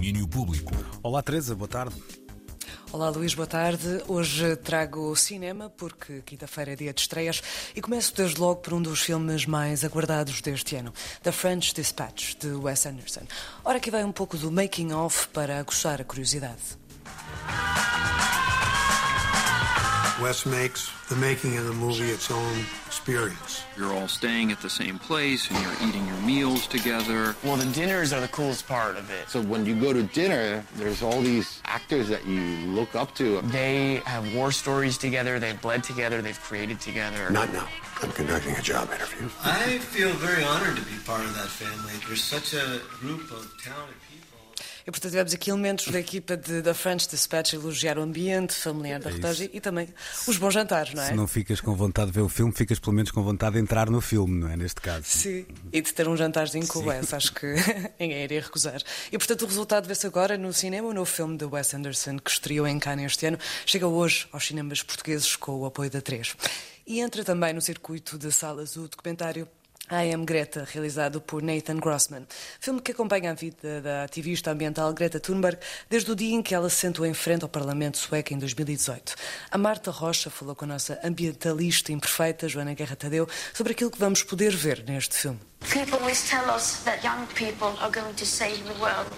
domínio público. Olá, Teresa, boa tarde. Olá Luís, boa tarde. Hoje trago cinema porque quinta-feira é dia de estreias e começo desde logo por um dos filmes mais aguardados deste ano, The French Dispatch, de Wes Anderson. Ora, aqui vai um pouco do making of para aguçar a curiosidade. Wes makes the making of the movie its own experience. You're all staying at the same place and you're eating your meals together. Well, the dinners are the coolest part of it. So when you go to dinner, there's all these actors that you look up to. They have war stories together, they've bled together, they've created together. Not now. I'm conducting a job interview. I feel very honored to be part of that family. There's such a group of talented people. E portanto tivemos aqui elementos da equipa de, da French Dispatch a elogiar o ambiente familiar da É reportagem e também os bons jantares, não é? Se não ficas com vontade de ver o filme, ficas pelo menos com vontade de entrar no filme, não é? Neste caso. Sim, e de ter um jantarzinho com o Wes, acho que ninguém iria recusar. E portanto o resultado vê-se agora no cinema, o novo filme de Wes Anderson, que estreou em Cannes este ano, chega hoje aos cinemas portugueses com o apoio da 3. E entra também no circuito de salas o documentário I Am Greta, realizado por Nathan Grossman. Filme que acompanha a vida da ativista ambiental Greta Thunberg desde o dia em que ela se sentou em frente ao Parlamento sueco em 2018. A Marta Rocha falou com a nossa ambientalista imperfeita, Joana Guerra Tadeu, sobre aquilo que vamos poder ver neste filme. People always tell us that young people are going to save the world.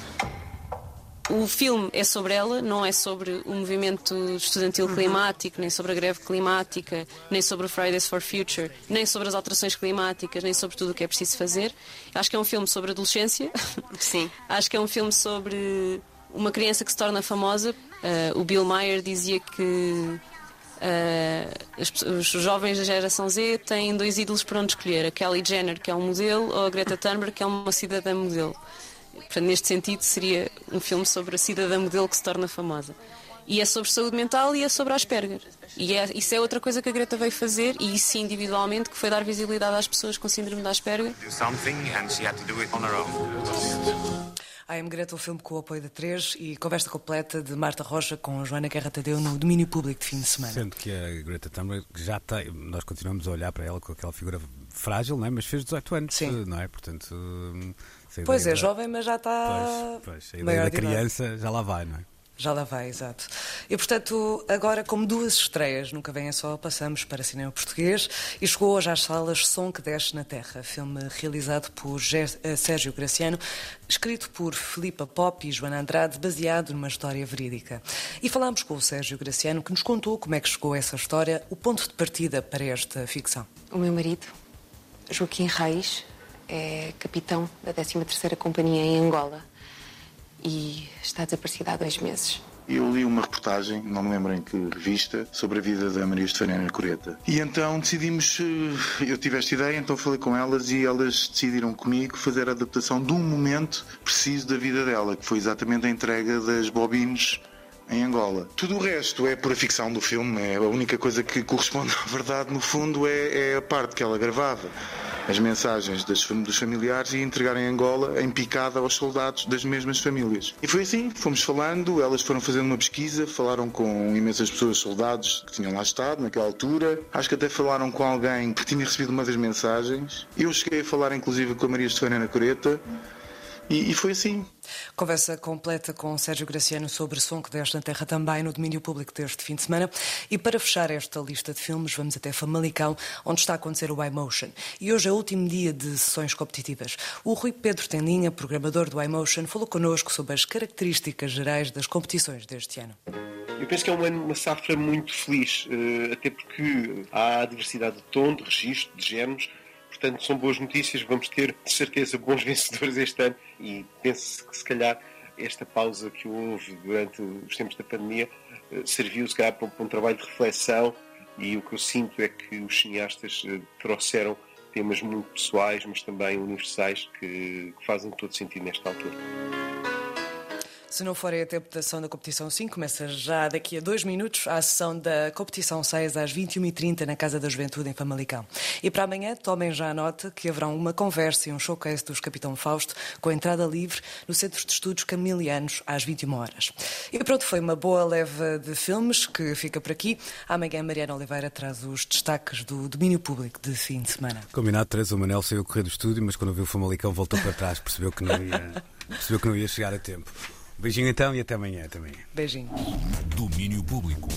O filme é sobre ela, não é sobre o movimento estudantil climático, nem sobre a greve climática, nem sobre o Fridays for Future, nem sobre as alterações climáticas, nem sobre tudo o que é preciso fazer. Acho que é um filme sobre adolescência. Sim. Acho que é um filme sobre uma criança que se torna famosa. Uh, o Bill Maher dizia que uh, os jovens da geração Z têm dois ídolos para onde escolher: a Kelly Jenner, que é um modelo, ou a Greta Thunberg, que é uma cidadã modelo. Portanto, neste sentido, seria um filme sobre a cidadã modelo que se torna famosa. E é sobre saúde mental e é sobre Asperger. E é, isso é outra coisa que a Greta veio fazer, e isso individualmente, que foi dar visibilidade às pessoas com síndrome de Asperger. I Am Greta, o filme com o apoio da 3 e conversa completa de Marta Rocha com Joana Guerra Tadeu no domínio público de fim de semana. Sendo que a Greta Thunberg já tem, nós continuamos a olhar para ela com aquela figura frágil, não é? mas fez 18 anos, Sim. não é? Portanto, pois é, da... jovem, mas já está. Pois, pois, a ideia da criança idade. já lá vai, não é? Já lá vai, exato. E portanto, agora, como duas estreias, nunca vem só, passamos para cinema português e chegou hoje às salas Som que Desce na Terra, filme realizado por Sérgio Graciano, escrito por Filipa Pop e Joana Andrade, baseado numa história verídica. E falámos com o Sérgio Graciano, que nos contou como é que chegou essa história, o ponto de partida para esta ficção. O meu marido, Joaquim Reis, é capitão da 13ª Companhia em Angola e está desaparecido há dois meses. Eu li uma reportagem, não me lembro em que revista, sobre a vida da Maria Estefânia Coreta. E então decidimos, eu tive esta ideia, então falei com elas e elas decidiram comigo fazer a adaptação de um momento preciso da vida dela, que foi exatamente a entrega das bobines em Angola. Tudo o resto é pura ficção do filme, é a única coisa que corresponde à verdade, no fundo, é, é a parte que ela gravava as mensagens das, dos familiares e entregar em Angola em picada aos soldados das mesmas famílias. E foi assim, fomos falando, elas foram fazendo uma pesquisa, falaram com imensas pessoas, soldados que tinham lá estado naquela altura. Acho que até falaram com alguém que tinha recebido uma das mensagens. Eu cheguei a falar inclusive com a Maria Estefânia Coreta. E, e, foi assim. Conversa completa com Sérgio Graciano sobre Som que Desce na Terra também no domínio público deste fim de semana. E para fechar esta lista de filmes, vamos até Famalicão, onde está a acontecer o iMotion. E hoje é o último dia de sessões competitivas. O Rui Pedro Tendinha, programador do iMotion, falou connosco sobre as características gerais das competições deste ano. Eu penso que é uma, uma safra muito feliz, até porque há diversidade de tom, de registro, de géneros portanto são boas notícias. Vamos ter, de certeza, bons vencedores este ano e penso que, se calhar, esta pausa que houve durante os tempos da pandemia serviu, se calhar, para um, trabalho de reflexão e o que eu sinto é que os cineastas trouxeram temas muito pessoais, mas também universais, que, que fazem todo sentido nesta altura. Se não for a interpretação da competição 5, começa já daqui a dois minutos a sessão da competição 6 às 21h30 na Casa da Juventude em Famalicão. E para amanhã, tomem já a nota que haverá uma conversa e um showcase dos Capitão Fausto com entrada livre no Centro de Estudos Camilianos às 21 horas. E pronto, foi uma boa leva de filmes que fica por aqui. Amanhã, Mariana Oliveira traz os destaques do domínio público de fim de semana. Combinado, Teresa, o Manel saiu correr do estúdio, mas quando viu o Famalicão voltou para trás, percebeu que não ia, percebeu que não ia chegar a tempo. Beijinho então e até amanhã também. Beijinho. Domínio Público.